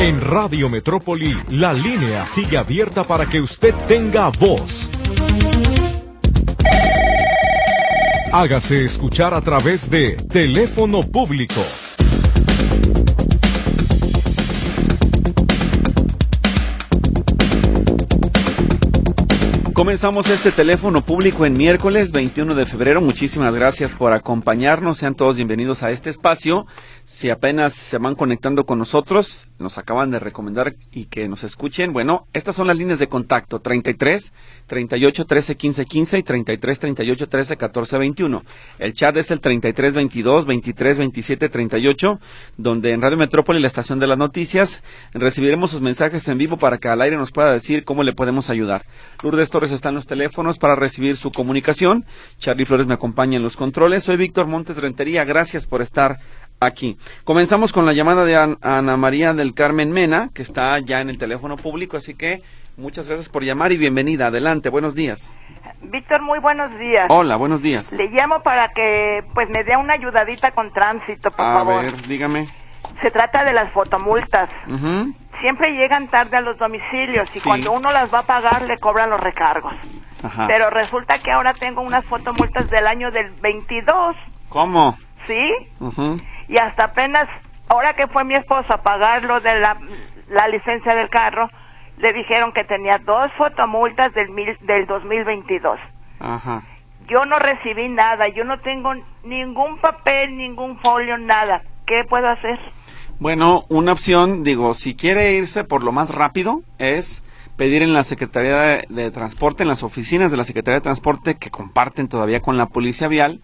En Radio Metrópoli, la línea sigue abierta para que usted tenga voz. Hágase escuchar a través de teléfono público Comenzamos este teléfono público en miércoles 21 de febrero. Muchísimas gracias por acompañarnos. Sean todos bienvenidos a este espacio. Si apenas se van conectando con nosotros, nos acaban de recomendar y que nos escuchen. Bueno, estas son las líneas de contacto 33 38 13 15 15 y 33 38 13 14 21. El chat es el 33 22 23 27 38, donde en Radio Metrópoli, la estación de las noticias, recibiremos sus mensajes en vivo para que al aire nos pueda decir cómo le podemos ayudar. Lourdes Torres están los teléfonos para recibir su comunicación. Charlie Flores me acompaña en los controles. Soy Víctor Montes Rentería. Gracias por estar aquí. Comenzamos con la llamada de Ana María del Carmen Mena, que está ya en el teléfono público, así que muchas gracias por llamar y bienvenida. Adelante, buenos días. Víctor, muy buenos días. Hola, buenos días. Le llamo para que pues me dé una ayudadita con tránsito, por favor. A ver, dígame. Se trata de las fotomultas siempre llegan tarde a los domicilios y cuando uno las va a pagar le cobran los recargos. Pero resulta que ahora tengo unas fotomultas del año del 22. ¿Cómo? Sí. Y hasta apenas, ahora que fue mi esposo a pagar lo de la, la licencia del carro, le dijeron que tenía dos fotomultas del, mil, del 2022. Ajá. Yo no recibí nada, yo no tengo ningún papel, ningún folio, nada. ¿Qué puedo hacer? Bueno, una opción, digo, si quiere irse por lo más rápido, es pedir en la Secretaría de, Transporte, en las oficinas de la Secretaría de Transporte que comparten todavía con la Policía Vial,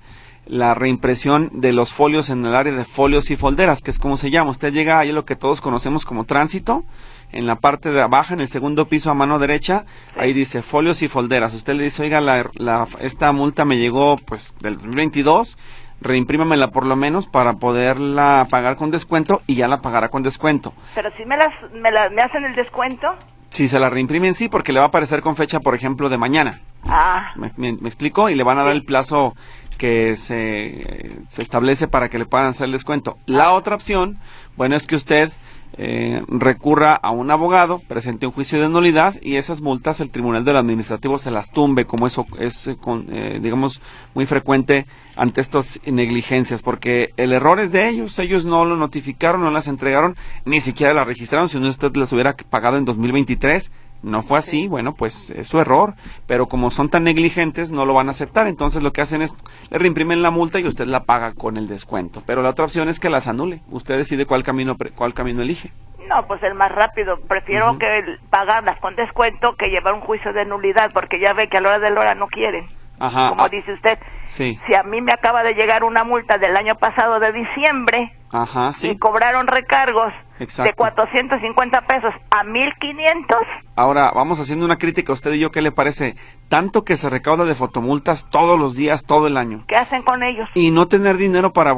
la reimpresión de los folios en el área de folios y folderas, que es como se llama. Usted llega ahí a lo que todos conocemos como tránsito, en la parte de abajo, en el segundo piso a mano derecha, ahí dice folios y folderas. Usted le dice, oiga, la, la, esta multa me llegó pues del 2022 reimprímamela por lo menos para poderla pagar con descuento y ya la pagará con descuento. Pero si me, las, me, me hacen el descuento. Si se la reimprimen, sí, porque le va a aparecer con fecha, por ejemplo, de mañana. Ah. ¿Me, explico? Y le van a dar el plazo que se, se, establece para que le puedan hacer el descuento. La otra opción, bueno, es que usted eh, recurra a un abogado, presente un juicio de nulidad y esas multas el Tribunal del Administrativo se las tumbe, como eso es, eh, eh, digamos, muy frecuente ante estas negligencias, porque el error es de ellos, ellos no lo notificaron, no las entregaron, ni siquiera las registraron, si usted las hubiera pagado en 2023, no fue así, bueno, pues es su error, pero como son tan negligentes no lo van a aceptar, entonces lo que hacen es le reimprimen la multa y usted la paga con el descuento. Pero la otra opción es que las anule. Usted decide cuál camino cuál camino elige. No, pues el más rápido. Prefiero que pagarlas con descuento que llevar un juicio de nulidad, porque ya ve que a la hora de la hora no quieren. Ajá, como ah, dice usted. Sí. Si a mí me acaba de llegar una multa del año pasado de diciembre Ajá, sí. y cobraron recargos de 450 pesos a 1500. Ahora, vamos haciendo una crítica a usted y yo, ¿qué le parece? Tanto que se recauda de fotomultas todos los días, todo el año. ¿Qué hacen con ellos? Y no tener dinero para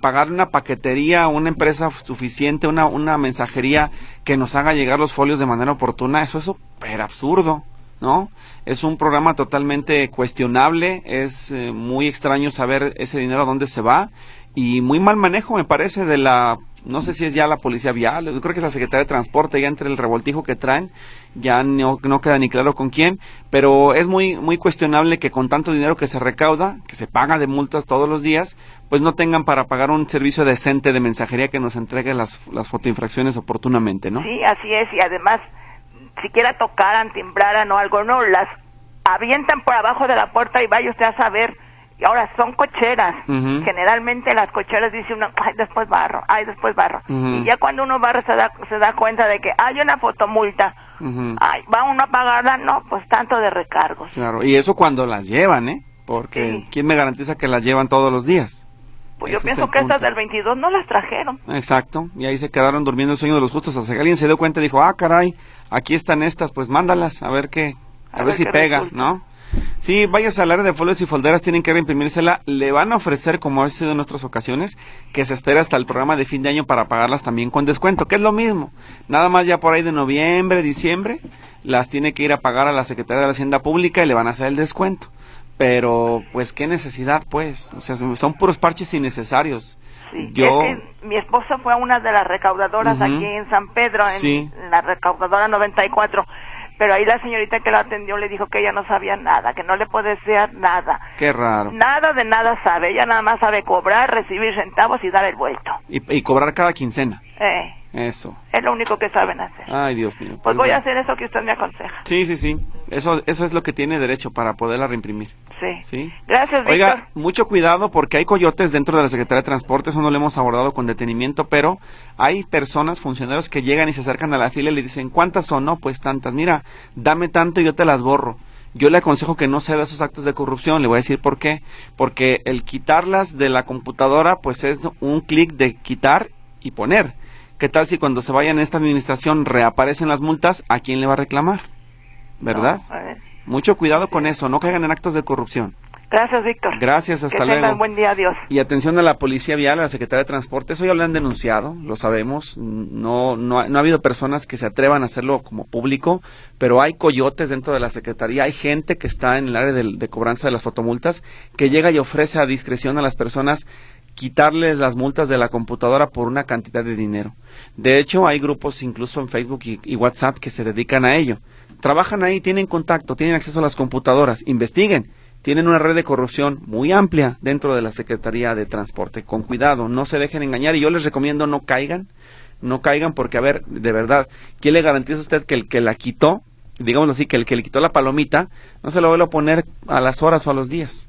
pagar una paquetería, una empresa suficiente, una, una mensajería que nos haga llegar los folios de manera oportuna, eso es súper absurdo. ¿no? Es un programa totalmente cuestionable, es eh, muy extraño saber ese dinero a dónde se va y muy mal manejo me parece de la no sé si es ya la policía vial, yo creo que es la Secretaría de Transporte, ya entre el revoltijo que traen, ya no, no, queda ni claro con quién, pero es muy, muy cuestionable que con tanto dinero que se recauda, que se paga de multas todos los días, pues no tengan para pagar un servicio decente de mensajería que nos entregue las, las fotoinfracciones oportunamente, ¿no? Sí, así es, y además, siquiera tocaran, timbraran o algo, no, las avientan por abajo de la puerta y vaya usted a saber y ahora son cocheras. Generalmente las cocheras dicen uno, ay, después barro, ay, después barro. Y ya cuando uno barra se da, se da cuenta de que hay una fotomulta. Ay, va uno a pagarla, no, pues tanto de recargos. Claro, y eso cuando las llevan, ¿eh? Porque ¿quién me garantiza que las llevan todos los días? Pues yo pienso que estas del 22 no las trajeron. Exacto, y ahí se quedaron durmiendo el sueño de los justos hasta que alguien se dio cuenta y dijo, ah, caray, aquí están estas, pues mándalas, a ver qué, a, ver, si pega, ¿no? Sí, vayas al área de folios y folderas, tienen que reimprimírsela. Le van a ofrecer, como ha sido en otras ocasiones, que se espera hasta el programa de fin de año para pagarlas también con descuento, que es lo mismo. Nada más ya por ahí de noviembre, diciembre, las tiene que ir a pagar a la Secretaría de la Hacienda Pública y le van a hacer el descuento. Pero, pues, ¿qué necesidad, pues? O sea, son puros parches innecesarios. Sí, Yo... mi esposo fue a una de las recaudadoras aquí en San Pedro, en, la recaudadora 94 pero ahí la señorita que la atendió le dijo que ella no sabía nada, que no le puede decir nada. Qué raro. Nada de nada sabe, ella nada más sabe cobrar, recibir centavos y dar el vuelto. Y, cobrar cada quincena. Eh. Eso. Es lo único que saben hacer. Ay, Dios mío. Pues, pues voy a hacer eso que usted me aconseja. Sí, sí, sí. Eso, eso es lo que tiene derecho para poderla reimprimir. Sí. ¿Sí? Gracias, Víctor. Oiga, mucho cuidado porque hay coyotes dentro de la Secretaría de Transporte, eso no lo hemos abordado con detenimiento, pero hay personas, funcionarios que llegan y se acercan a la fila y le dicen, ¿cuántas son? No, pues tantas. Mira, dame tanto y yo te las borro. Yo le aconsejo que no ceda esos actos de corrupción. Le voy a decir por qué. Porque el quitarlas de la computadora, pues es un clic de quitar y poner. ¿Qué tal si cuando se vaya en esta administración reaparecen las multas? ¿A quién le va a reclamar? ¿Verdad? Mucho cuidado con eso, no caigan en actos de corrupción. Gracias, Víctor. Gracias, hasta que luego. buen día, adiós. Y atención a la Policía Vial, a la Secretaría de Transporte, eso ya lo han denunciado, lo sabemos. No, no, no ha habido personas que se atrevan a hacerlo como público, pero hay coyotes dentro de la Secretaría, hay gente que está en el área de, de cobranza de las fotomultas que llega y ofrece a discreción a las personas quitarles las multas de la computadora por una cantidad de dinero. De hecho, hay grupos incluso en Facebook y, WhatsApp que se dedican a ello. Trabajan ahí, tienen contacto, tienen acceso a las computadoras, investiguen. Tienen una red de corrupción muy amplia dentro de la Secretaría de Transporte. Con cuidado, no se dejen engañar y yo les recomiendo no caigan, no caigan porque, a ver, de verdad, ¿quién le garantiza a usted que el que la quitó, digamos así, que el que le quitó la palomita, no se lo vuelva a poner a las horas o a los días?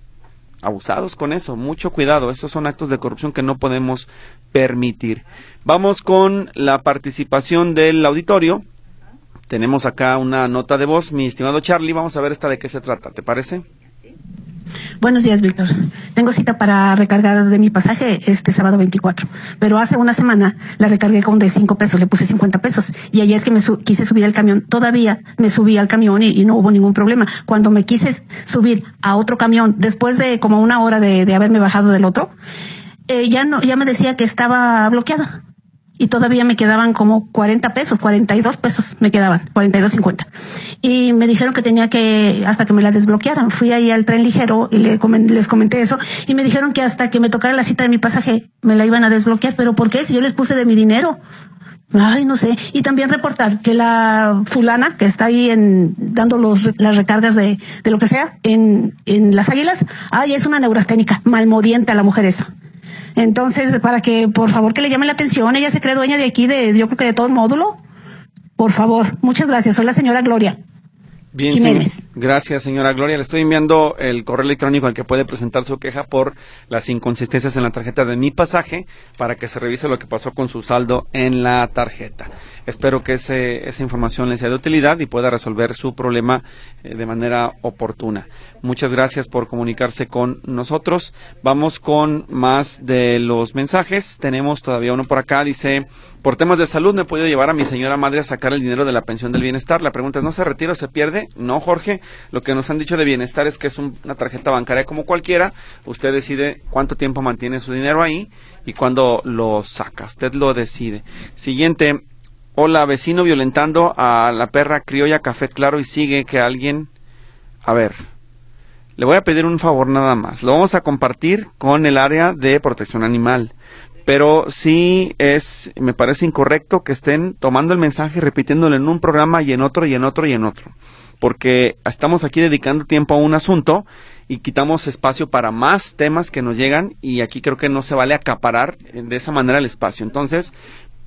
Abusados con eso. Mucho cuidado, esos son actos de corrupción que no podemos permitir. Vamos con la participación del auditorio. Tenemos acá una nota de voz, mi estimado Charlie. Vamos a ver esta de qué se trata, ¿te parece? Buenos días, Víctor. Tengo cita para recargar de mi pasaje este sábado 24, pero hace una semana la recargué con de 5 pesos, le puse 50 pesos. Y ayer que me quise subir al camión, todavía me subí al camión y, no hubo ningún problema. Cuando me quise subir a otro camión, después de como una hora de, haberme bajado del otro, eh, ya no, ya me decía que estaba bloqueada y todavía me quedaban como 40 pesos, 42 pesos me quedaban, 42.50. Y me dijeron que tenía que, hasta que me la desbloquearan. Fui ahí al tren ligero y les comenté eso y me dijeron que hasta que me tocara la cita de mi pasaje me la iban a desbloquear. Pero ¿por qué? Si yo les puse de mi dinero. Ay, no sé. Y también reportar que la fulana que está ahí en, dando los, las recargas de, de lo que sea en, en las águilas, ay, es una neurasténica, malmodienta la mujer esa. Entonces, para que por favor que le llame la atención, ella se cree dueña de aquí, de yo creo que de todo el módulo. Por favor, muchas gracias. Soy la señora Gloria. Bien, Jiménez. gracias, señora Gloria. Le estoy enviando el correo electrónico al que puede presentar su queja por las inconsistencias en la tarjeta de mi pasaje para que se revise lo que pasó con su saldo en la tarjeta. Espero que esa información le sea de utilidad y pueda resolver su problema eh, de manera oportuna. Muchas gracias por comunicarse con nosotros. Vamos con más de los mensajes. Tenemos todavía uno por acá. Dice, por temas de salud me he podido llevar a mi señora madre a sacar el dinero de la pensión del bienestar. La pregunta es, ¿no se retira o se pierde? No, Jorge. Lo que nos han dicho de bienestar es que es una tarjeta bancaria como cualquiera. Usted decide cuánto tiempo mantiene su dinero ahí y cuándo lo saca. Usted lo decide. Siguiente, Hola, vecino violentando a la perra criolla Café Claro y sigue que alguien... A ver, le voy a pedir un favor nada más. Lo vamos a compartir con el área de protección animal. Pero sí es, me parece incorrecto que estén tomando el mensaje, repitiéndolo en un programa y en otro y en otro y en otro. Porque estamos aquí dedicando tiempo a un asunto y quitamos espacio para más temas que nos llegan y aquí creo que no se vale acaparar de esa manera el espacio. Entonces,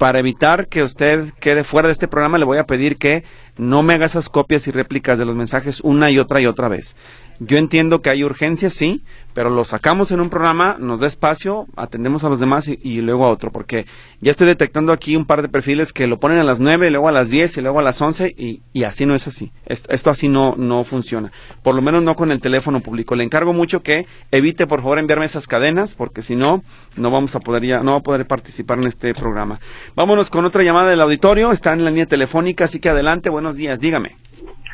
para evitar que usted quede fuera de este programa, le voy a pedir que no me haga esas copias y réplicas de los mensajes una y otra y otra vez. Yo entiendo que hay urgencia, sí, pero lo sacamos en un programa, nos da espacio, atendemos a los demás y, luego a otro, porque ya estoy detectando aquí un par de perfiles que lo ponen a las 9, luego a las 10 y luego a las 11 y, y así no es así. Esto, así no, no funciona. Por lo menos no con el teléfono público. Le encargo mucho que evite por favor enviarme esas cadenas, porque si no, no vamos a poder ya, no va a poder participar en este programa. Vámonos con otra llamada del auditorio, está en la línea telefónica, así que adelante, buenos días, dígame.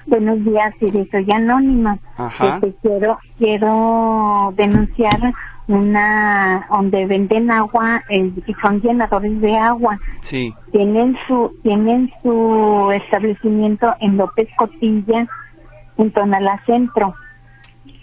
Buenos días, sí, soy anónima. Este, quiero quiero denunciar una donde venden agua y son llenadores de agua. Sí. Tienen su tienen su establecimiento en López Cotilla, junto a la Centro,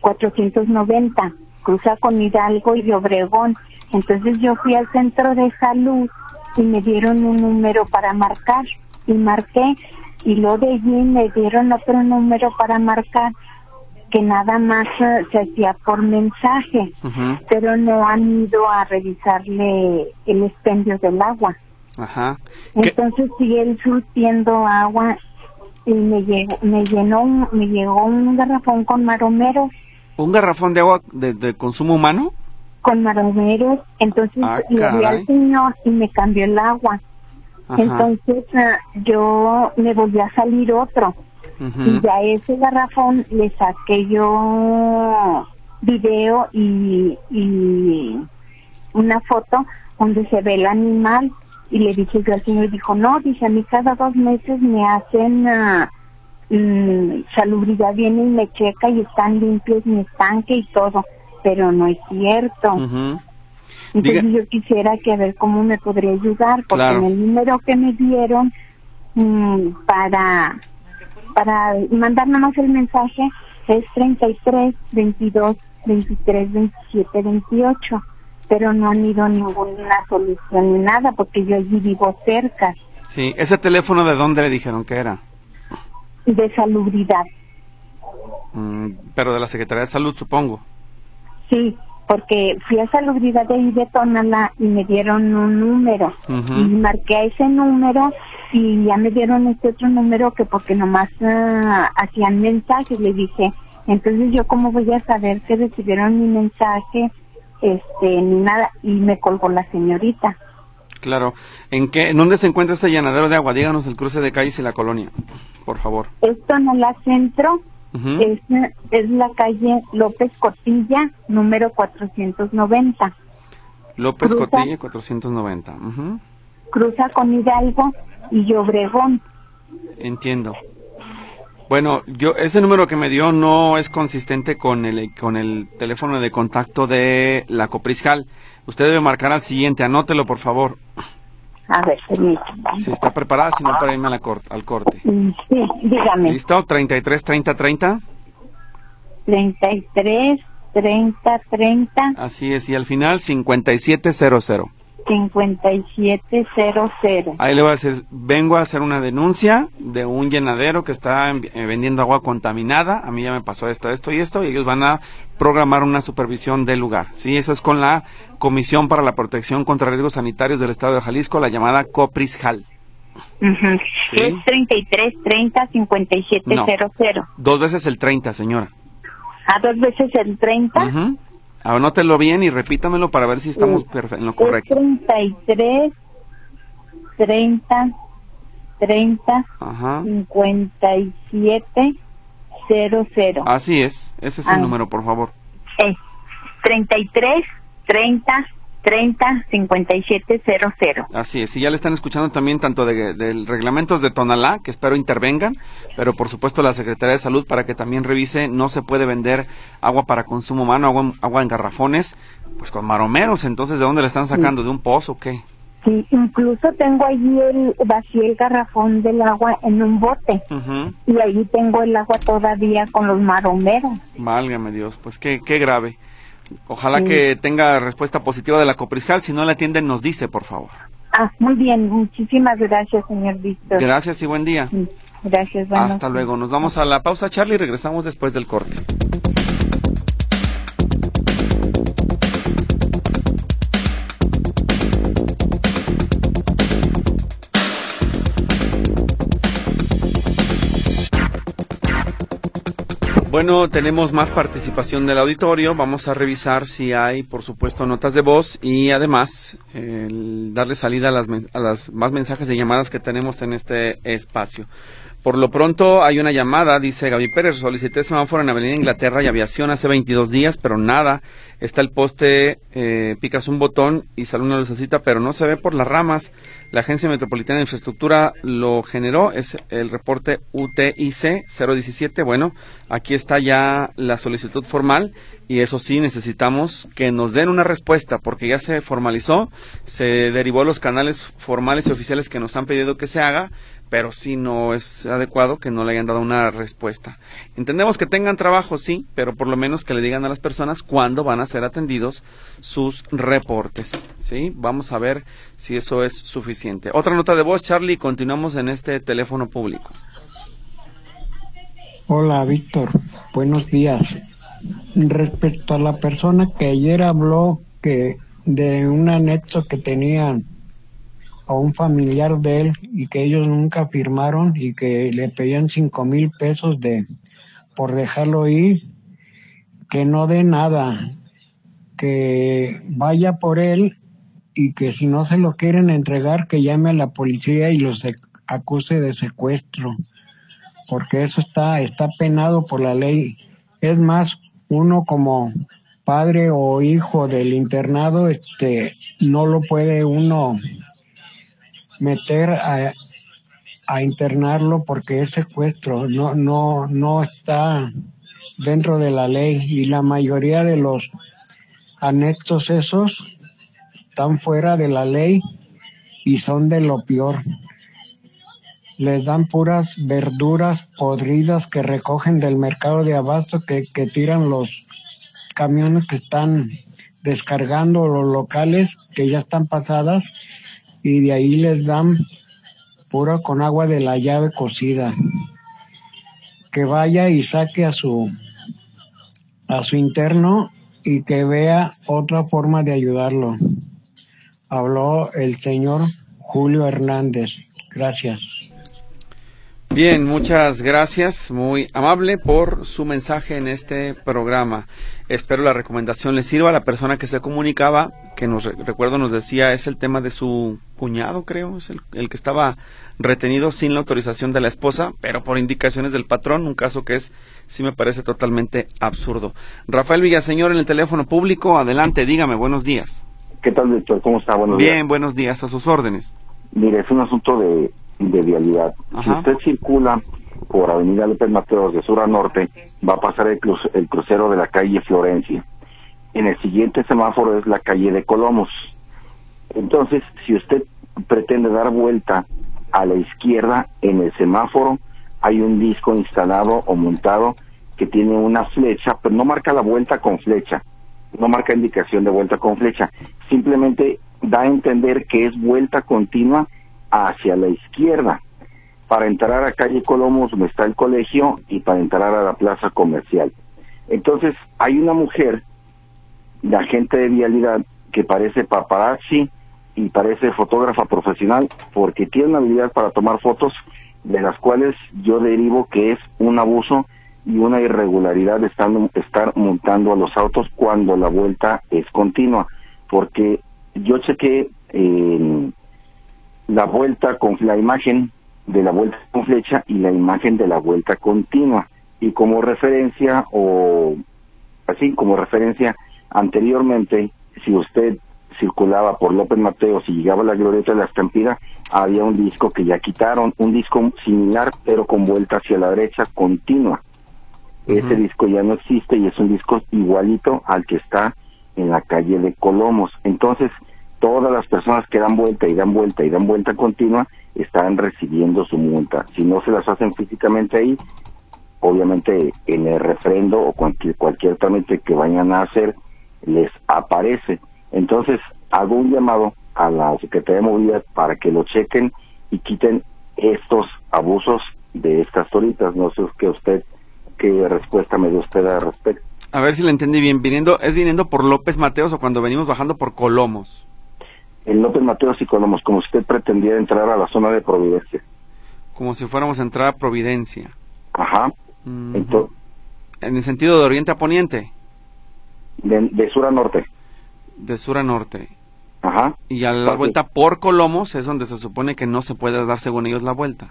490, cruza con Hidalgo y Obregón. Entonces yo fui al centro de salud y me dieron un número para marcar y marqué y luego de allí me dieron otro número para marcar que nada más eh, se hacía por mensaje, pero no han ido a revisarle el expendio del agua. Ajá. Entonces sigue él surtiendo agua y me llegó, me llenó, me llegó un garrafón con maromeros. ¿Un garrafón de agua de, consumo humano? Con maromeros. Entonces ah, le di al señor y me cambió el agua. Entonces yo me volví a salir otro. Y ya ese garrafón le saqué yo video y, y una foto donde se ve el animal. Y le dije yo al señor, dijo, no, dice, a mí cada dos meses me hacen uh, salubridad, viene y me checa y están limpios mi estanque y todo, pero no es cierto. Entonces yo quisiera que a ver cómo me podría ayudar, porque en el número que me dieron mm, para para mandar más el mensaje es 33 22 23 27 28 pero no han ido ninguna solución ni nada porque yo allí vivo cerca. Sí, ese teléfono de dónde le dijeron que era? De salubridad. Mm, pero de la Secretaría de Salud, supongo. Sí, porque fui a salubridad de ahí de Tonala y me dieron un número y marqué a ese número y ya me dieron este otro número que porque nomás uh, hacían mensajes le dije entonces yo cómo voy a saber que recibieron mi mensaje este ni nada y me colgó la señorita. Claro. ¿En qué, dónde se encuentra este llenadero de agua? Díganos el cruce de calles y la colonia, por favor. Esto no la centro, es, es la calle López Cotilla, número 490. López Cotilla, 490. Cruza con Hidalgo y Obregón. Entiendo. Bueno, yo ese número que me dio no es consistente con el con el teléfono de contacto de la Copriscal. Usted debe marcar al siguiente, anótelo por favor. A ver, permítame. Si está preparada, si no para irme al corte. Sí, dígame. ¿Listo? 33 30 30. 33 30 30. Así es, y al final 5700. 5700. Ahí le voy a decir, vengo a hacer una denuncia de un llenadero que está eh, vendiendo agua contaminada, a mí ya me pasó esto, esto y esto, y ellos van a programar una supervisión del lugar. Sí, eso es con la Comisión para la Protección contra Riesgos Sanitarios del Estado de Jalisco, la llamada COPRISJAL. Es 33 30 57 dos veces el 30, señora. ¿A dos veces el 30? Anótelo bien y repítamelo para ver si estamos en lo correcto. 33, 30, 30, 57, 00. Así es, ese es el ah. número, por favor. Eh, 33, 30, 30 5700. Así es, y ya le están escuchando también tanto de, reglamentos de Tonalá, que espero intervengan, pero por supuesto la Secretaría de Salud para que también revise, no se puede vender agua para consumo humano, agua, agua en garrafones, pues con maromeros, entonces ¿de dónde le están sacando? ¿De un pozo o qué? Sí, incluso tengo allí el, vacío el garrafón del agua en un bote y ahí tengo el agua todavía con los maromeros. Válgame Dios, pues qué, qué grave. Ojalá que tenga respuesta positiva de la Copriscal. Si no la atienden, nos dice, por favor. Ah, muy bien. Muchísimas gracias, señor Víctor. Gracias y buen día. Gracias. Hasta luego. Nos vamos a la pausa, Charlie, y regresamos después del corte. Bueno, tenemos más participación del auditorio. Vamos a revisar si hay, por supuesto, notas de voz y además darle salida a las, a las más mensajes y llamadas que tenemos en este espacio. Por lo pronto hay una llamada, dice Gaby Pérez, solicité semáforo en Avenida Inglaterra y Aviación hace 22 días, pero nada. Está el poste, eh, picas un botón y sale una lucecita, pero no se ve por las ramas. La Agencia Metropolitana de Infraestructura lo generó, es el reporte UTIC 017. Bueno, aquí está ya la solicitud formal y eso sí, necesitamos que nos den una respuesta porque ya se formalizó, se derivó a los canales formales y oficiales que nos han pedido que se haga pero sí no es adecuado que no le hayan dado una respuesta. Entendemos que tengan trabajo, sí, pero por lo menos que le digan a las personas cuándo van a ser atendidos sus reportes, ¿sí? Vamos a ver si eso es suficiente. Otra nota de voz, Charlie, continuamos en este teléfono público. Hola, Víctor. Buenos días. Respecto a la persona que ayer habló que de un anexo que tenían a un familiar de él y que ellos nunca firmaron y que le pedían cinco mil pesos de por dejarlo ir, que no dé nada, que vaya por él y que si no se lo quieren entregar, que llame a la policía y los acuse de secuestro, porque eso está, está penado por la ley. Es más, uno como padre o hijo del internado, este, no lo puede uno meter a, a internarlo porque es secuestro, no, no, no está dentro de la ley y la mayoría de los anexos esos están fuera de la ley y son de lo peor. Les dan puras verduras podridas que recogen del mercado de abasto que, que tiran los camiones que están descargando los locales que ya están pasadas y de ahí les dan puro con agua de la llave cocida. Que vaya y saque a su a su interno y que vea otra forma de ayudarlo. Habló el señor Julio Hernández. Gracias. Bien, muchas gracias, muy amable por su mensaje en este programa. Espero la recomendación le sirva a la persona que se comunicaba, que nos recuerdo nos decía es el tema de su cuñado, creo, es el, que estaba retenido sin la autorización de la esposa, pero por indicaciones del patrón, un caso que es sí me parece totalmente absurdo. Rafael Villaseñor en el teléfono público, adelante, dígame, buenos días. ¿Qué tal, Víctor? ¿Cómo está? Buenos Bien, buenos días, a sus órdenes. Mire, es un asunto de de vialidad. Si usted circula por Avenida López Mateos de sur a norte, va a pasar el, el crucero de la calle Florencia. En el siguiente semáforo es la calle de Colomos. Entonces, si usted pretende dar vuelta a la izquierda en el semáforo, hay un disco instalado o montado que tiene una flecha, pero no marca la vuelta con flecha, no marca indicación de vuelta con flecha, simplemente da a entender que es vuelta continua hacia la izquierda para entrar a calle Colomos donde está el colegio y para entrar a la plaza comercial. Entonces hay una mujer, de agente de vialidad, que parece paparazzi y parece fotógrafa profesional porque tiene una habilidad para tomar fotos de las cuales yo derivo que es un abuso y una irregularidad de estar, montando a los autos cuando la vuelta es continua. Porque yo chequé en la vuelta con la imagen de la vuelta con flecha y la imagen de la vuelta continua. Y como referencia, o así como referencia, anteriormente, si usted circulaba por López Mateo, si llegaba a la glorieta de la estampida, había un disco que ya quitaron, un disco similar, pero con vuelta hacia la derecha continua. Ese disco ya no existe y es un disco igualito al que está en la calle de Colomos. Entonces, todas las personas que dan vuelta y dan vuelta y dan vuelta continua están recibiendo su multa. Si no se las hacen físicamente ahí, obviamente en el refrendo o cualquier, cualquier trámite que vayan a hacer les aparece. Entonces hago un llamado a la Secretaría de Movilidad para que lo chequen y quiten estos abusos de estas toritas. No sé qué usted, qué respuesta me dio usted al respecto. A ver si le entendí bien. Viniendo, ¿Es viniendo por López Mateos o cuando venimos bajando por Colomos? en López Mateos y Colomos, como si usted pretendía entrar a la zona de Providencia. Como si fuéramos a entrar a Providencia. Ajá. ¿En el sentido de oriente a poniente? De, sur a norte. De sur a norte. Ajá. Y a la vuelta por Colomos es donde se supone que no se puede dar según ellos la vuelta.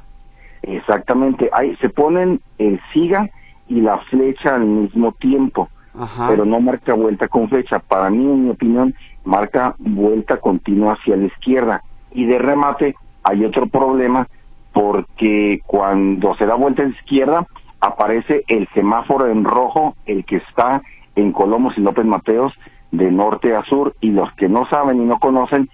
Exactamente. Ahí se ponen el siga y la flecha al mismo tiempo. Ajá. Pero no marca vuelta con flecha. Para mí, en mi opinión, marca vuelta continua hacia la izquierda. Y de remate hay otro problema porque cuando se da vuelta a la izquierda aparece el semáforo en rojo, el que está en Colomos y López Mateos de norte a sur y los que no saben y no conocen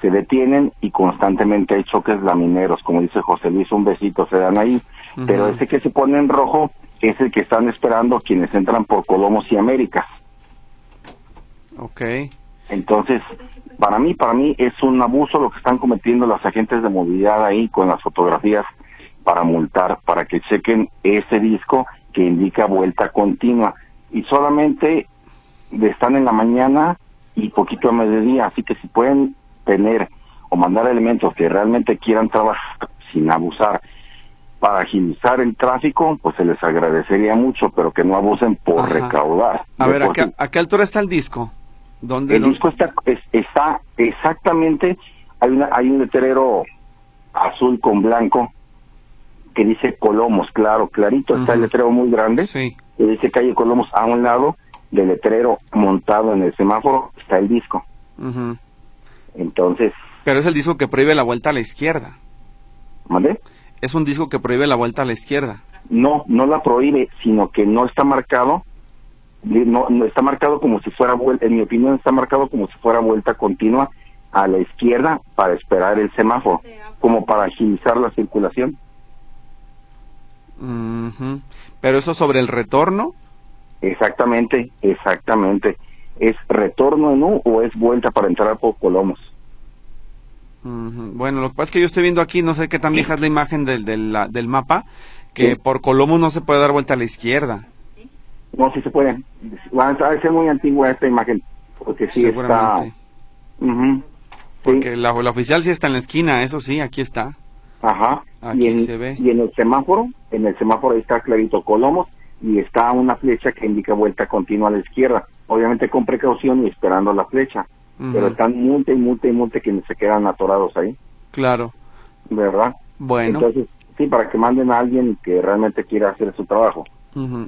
se detienen y constantemente hay choques lamineros, como dice José Luis, un besito se dan ahí, pero ese que se pone en rojo es el que están esperando quienes entran por Colomos y Américas. Ok. Entonces, para mí, para mí es un abuso lo que están cometiendo las agentes de movilidad ahí con las fotografías para multar, para que chequen ese disco que indica vuelta continua. Y solamente están en la mañana y poquito a mediodía, así que si pueden tener o mandar elementos que realmente quieran trabajar sin abusar para agilizar el tráfico, pues se les agradecería mucho, pero que no abusen por recaudar. A ver, ¿a qué, altura está el disco? ¿Dónde, el disco está, está exactamente, hay, una, hay un letrero azul con blanco que dice Colomos, claro, clarito, está el letrero muy grande, sí. Dice calle Colomos a un lado del letrero montado en el semáforo está el disco. Entonces... Pero es el disco que prohíbe la vuelta a la izquierda. ¿Mande? Es un disco que prohíbe la vuelta a la izquierda. No, no la prohíbe, sino que no está marcado, no, no está marcado como si fuera vuelta, en mi opinión está marcado como si fuera vuelta continua a la izquierda para esperar el semáforo, como para agilizar la circulación. Pero eso sobre el retorno. Exactamente, exactamente. ¿Es retorno en U o es vuelta para entrar por Colomos? Bueno, lo que pasa es que yo estoy viendo aquí, no sé qué tan vieja es la imagen del, del, del mapa, que por Colomos no se puede dar vuelta a la izquierda. No, sí se puede. Va a ser muy antigua esta imagen, porque sí está... Porque la, la, oficial sí está en la esquina, eso sí, aquí está. Ajá. Aquí y en, se ve. Y en el semáforo, en el semáforo ahí está clarito Colomos y está una flecha que indica vuelta continua a la izquierda. Obviamente con precaución y esperando la flecha. Pero están multe y multe y multe que se quedan atorados ahí. Claro. ¿Verdad? Bueno. Entonces, sí, para que manden a alguien que realmente quiera hacer su trabajo.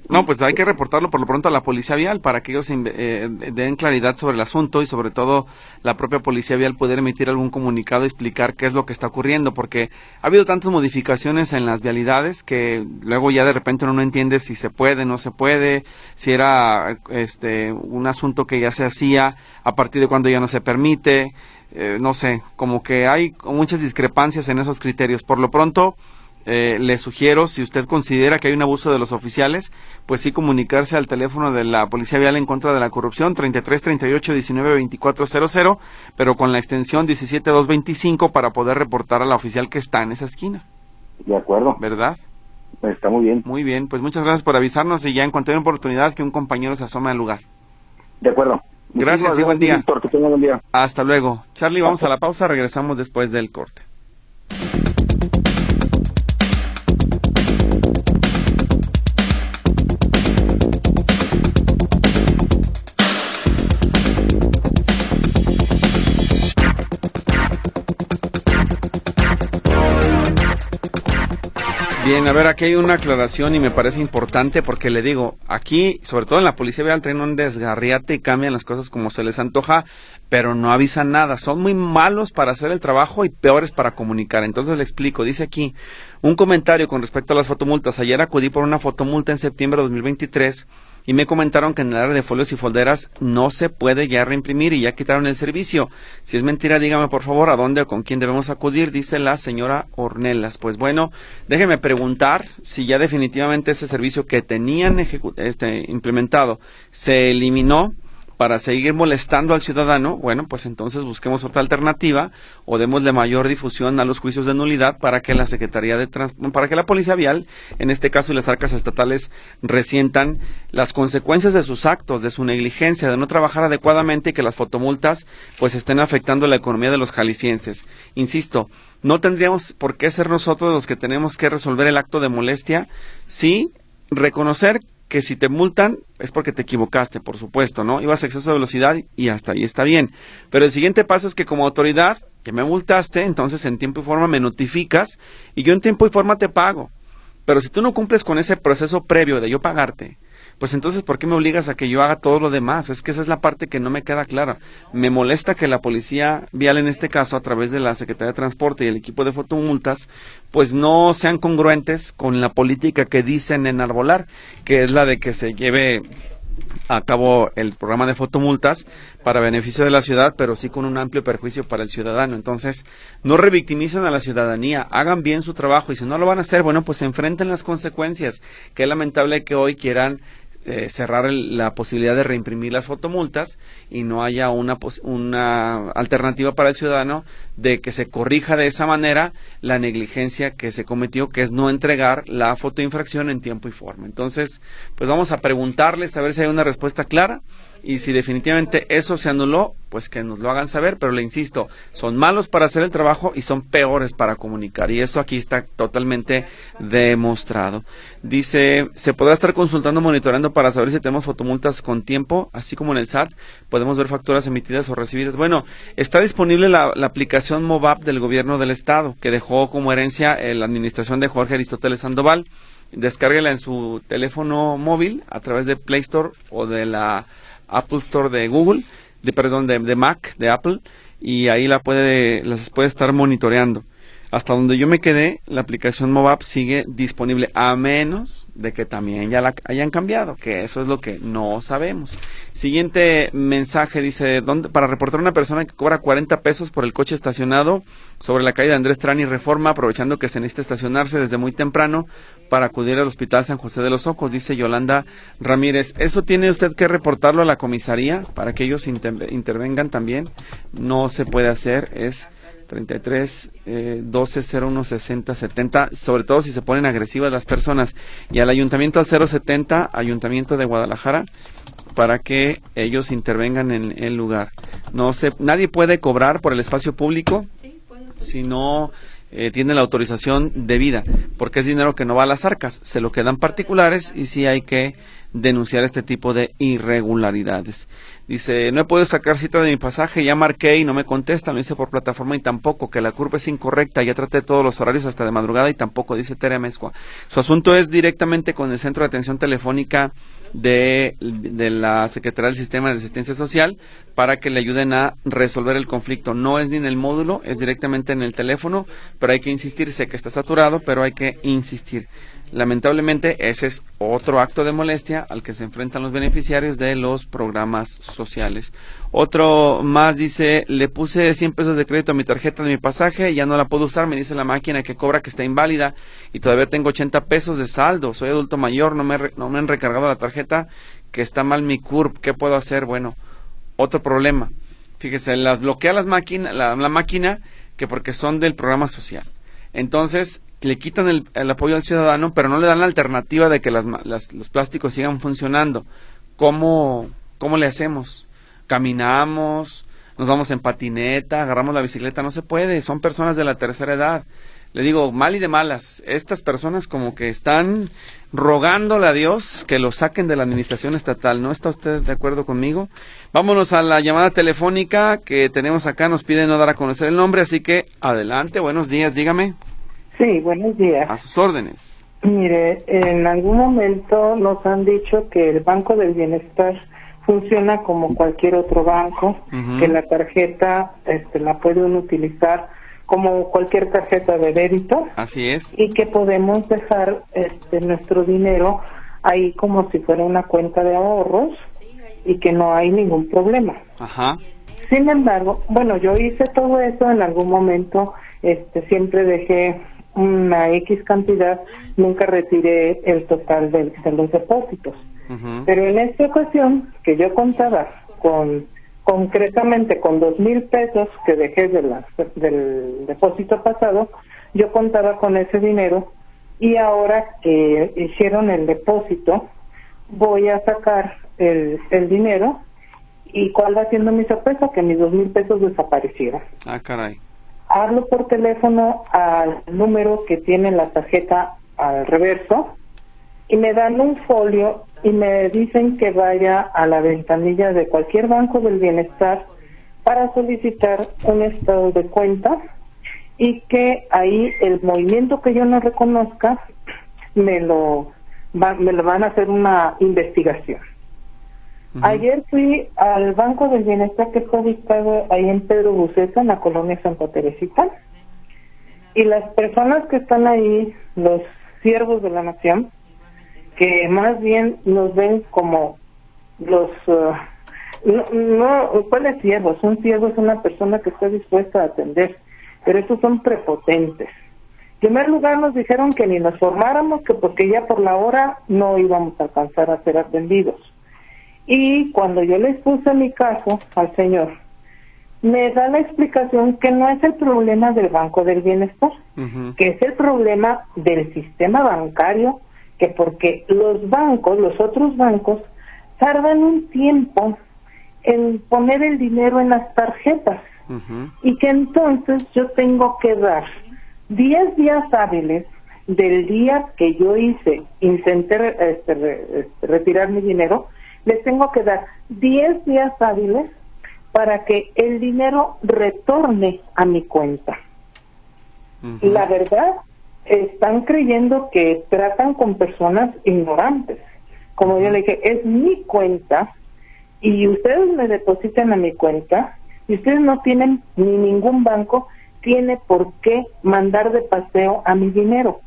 No, pues hay que reportarlo por lo pronto a la Policía Vial para que ellos eh, den claridad sobre el asunto y sobre todo la propia Policía Vial poder emitir algún comunicado y explicar qué es lo que está ocurriendo porque ha habido tantas modificaciones en las vialidades que luego ya de repente uno no entiende si se puede, no se puede, si era este un asunto que ya se hacía a partir de cuando ya no se permite, eh, no sé, como que hay muchas discrepancias en esos criterios. Por lo pronto, eh, le sugiero, si usted considera que hay un abuso de los oficiales, pues sí comunicarse al teléfono de la Policía Vial en contra de la corrupción, 33 38 19 24 00, pero con la extensión 17 225 para poder reportar a la oficial que está en esa esquina. De acuerdo. ¿Verdad? Está muy bien. Muy bien, pues muchas gracias por avisarnos y ya en cuanto haya oportunidad que un compañero se asome al lugar. De acuerdo. Gracias y buen día. que tenga buen día. Hasta luego. Charlie, vamos a la pausa, regresamos después del corte. Bien, a ver, aquí hay una aclaración y me parece importante porque le digo, aquí, sobre todo en la policía vean traen un desgarriate y cambian las cosas como se les antoja, pero no avisan nada. Son muy malos para hacer el trabajo y peores para comunicar. Entonces le explico, dice aquí un comentario con respecto a las fotomultas. Ayer acudí por una fotomulta en septiembre de 2023 y me comentaron que en el área de folios y folderas no se puede ya reimprimir y ya quitaron el servicio. Si es mentira, dígame por favor a dónde o con quién debemos acudir, dice la señora Ornelas. Pues bueno, déjeme preguntar si ya definitivamente ese servicio que tenían este, implementado se eliminó para seguir molestando al ciudadano, bueno, pues entonces busquemos otra alternativa o démosle mayor difusión a los juicios de nulidad para que la Secretaría de para que la Policía Vial, en este caso y las arcas estatales, resientan las consecuencias de sus actos, de su negligencia, de no trabajar adecuadamente y que las fotomultas pues estén afectando la economía de los jaliscienses. Insisto, no tendríamos por qué ser nosotros los que tenemos que resolver el acto de molestia, sí reconocer que si te multan es porque te equivocaste, por supuesto, ¿no? Ibas a exceso de velocidad y hasta ahí está bien. Pero el siguiente paso es que como autoridad que me multaste, entonces en tiempo y forma me notificas y yo en tiempo y forma te pago. Pero si tú no cumples con ese proceso previo de yo pagarte, pues entonces ¿por qué me obligas a que yo haga todo lo demás? Es que esa es la parte que no me queda clara. Me molesta que la policía vial en este caso, a través de la Secretaría de Transporte y el equipo de fotomultas, pues no sean congruentes con la política que dicen enarbolar, que es la de que se lleve a cabo el programa de fotomultas para beneficio de la ciudad, pero sí con un amplio perjuicio para el ciudadano. Entonces, no revictimicen a la ciudadanía, hagan bien su trabajo y si no lo van a hacer, bueno, pues enfrenten las consecuencias. Qué lamentable que hoy quieran eh, cerrar la posibilidad de reimprimir las fotomultas y no haya una, una alternativa para el ciudadano de que se corrija de esa manera la negligencia que se cometió, que es no entregar la fotoinfracción en tiempo y forma. Entonces, pues vamos a preguntarles a ver si hay una respuesta clara y si definitivamente eso se anuló, pues que nos lo hagan saber, pero le insisto, son malos para hacer el trabajo y son peores para comunicar y eso aquí está totalmente demostrado. Dice, se podrá estar consultando, monitoreando para saber si tenemos fotomultas con tiempo, así como en el SAT, podemos ver facturas emitidas o recibidas. Bueno, está disponible la, aplicación MOVAP del gobierno del estado, que dejó como herencia la administración de Jorge Aristóteles Sandoval. Descárguela en su teléfono móvil a través de Play Store o de la Apple Store de Google, de perdón, de, de Mac, de Apple, y ahí la puede, las puede estar monitoreando. Hasta donde yo me quedé, la aplicación MobiApp sigue disponible, a menos de que también ya la hayan cambiado, que eso es lo que no sabemos. Siguiente mensaje dice, ¿dónde, para reportar a una persona que cobra 40 pesos por el coche estacionado sobre la calle de Andrés Trani Reforma, aprovechando que se necesita estacionarse desde muy temprano para acudir al Hospital San José de los Ojos, dice Yolanda Ramírez. ¿Eso tiene usted que reportarlo a la comisaría para que ellos intervengan también? No se puede hacer, es 33 eh, 12 01 60 70, sobre todo si se ponen agresivas las personas, y al ayuntamiento al 070, ayuntamiento de Guadalajara, para que ellos intervengan en el lugar. No se, nadie puede cobrar por el espacio público si no eh, tiene la autorización debida, porque es dinero que no va a las arcas, se lo quedan particulares y sí hay que denunciar este tipo de irregularidades. Dice, no he podido sacar cita de mi pasaje, ya marqué y no me contestan, lo hice por plataforma y tampoco, que la curva es incorrecta, ya traté todos los horarios hasta de madrugada y tampoco, dice Tere Mezcua. Su asunto es directamente con el Centro de Atención Telefónica de, de, la Secretaría del Sistema de Asistencia Social para que le ayuden a resolver el conflicto. No es ni en el módulo, es directamente en el teléfono, pero hay que insistir. Sé que está saturado, pero hay que insistir. Lamentablemente, ese es otro acto de molestia al que se enfrentan los beneficiarios de los programas sociales. Otro más dice, le puse 100 pesos de crédito a mi tarjeta de mi pasaje, y ya no la puedo usar, me dice la máquina que cobra que está inválida y todavía tengo 80 pesos de saldo, soy adulto mayor, no me, han recargado la tarjeta, que está mal mi CURP, ¿qué puedo hacer? Bueno, otro problema. Fíjese, las bloquea las máquina, la, la máquina que porque son del programa social. Entonces, le quitan el, apoyo al ciudadano, pero no le dan la alternativa de que las, los plásticos sigan funcionando. ¿Cómo, ¿Cómo le hacemos? ¿Caminamos? ¿Nos vamos en patineta? ¿Agarramos la bicicleta? No se puede, son personas de la tercera edad. Le digo, mal y de malas, estas personas como que están rogándole a Dios que lo saquen de la administración estatal. ¿No está usted de acuerdo conmigo? Vámonos a la llamada telefónica que tenemos acá. Nos pide no dar a conocer el nombre, así que adelante, buenos días, dígame. Sí, buenos días. A sus órdenes. Mire, en algún momento nos han dicho que el Banco del Bienestar funciona como cualquier otro banco, que la tarjeta este, la pueden utilizar como cualquier tarjeta de débito. Así es. Y que podemos dejar este, nuestro dinero ahí como si fuera una cuenta de ahorros y que no hay ningún problema. Ajá. Sin embargo, bueno, yo hice todo eso en algún momento, este, siempre dejé una X cantidad, nunca retiré el total de, los depósitos. Pero en esta ocasión, que yo contaba con concretamente con dos mil pesos que dejé de la, del depósito pasado, yo contaba con ese dinero y ahora que hicieron el depósito, voy a sacar el, el dinero y cuál va siendo mi sorpresa, que mis dos mil pesos desaparecieron. Ah, caray hablo por teléfono al número que tiene la tarjeta al reverso y me dan un folio y me dicen que vaya a la ventanilla de cualquier banco del bienestar para solicitar un estado de cuenta y que ahí el movimiento que yo no reconozca me lo me lo van a hacer una investigación. Ayer fui al Banco del Bienestar que está ubicado ahí en Pedro Buceta, en la colonia Santa Teresita. Y las personas que están ahí, los siervos de la nación, que más bien nos ven como los uh, no, no, ¿cuál es siervo? Un siervo es una persona que está dispuesta a atender, pero estos son prepotentes. En primer lugar nos dijeron que ni nos formáramos, que porque ya por la hora no íbamos a alcanzar a ser atendidos. Y cuando yo les puse mi caso al señor, me da la explicación que no es el problema del Banco del Bienestar, que es el problema del sistema bancario, que porque los bancos, los otros bancos, tardan un tiempo en poner el dinero en las tarjetas. Y que entonces yo tengo que dar 10 días hábiles del día que yo hice, intenté este, este, retirar mi dinero, les tengo que dar 10 días hábiles para que el dinero retorne a mi cuenta. La verdad, están creyendo que tratan con personas ignorantes. Como yo le dije, es mi cuenta y ustedes me depositan a mi cuenta y ustedes no tienen ni ningún banco tiene por qué mandar de paseo a mi dinero.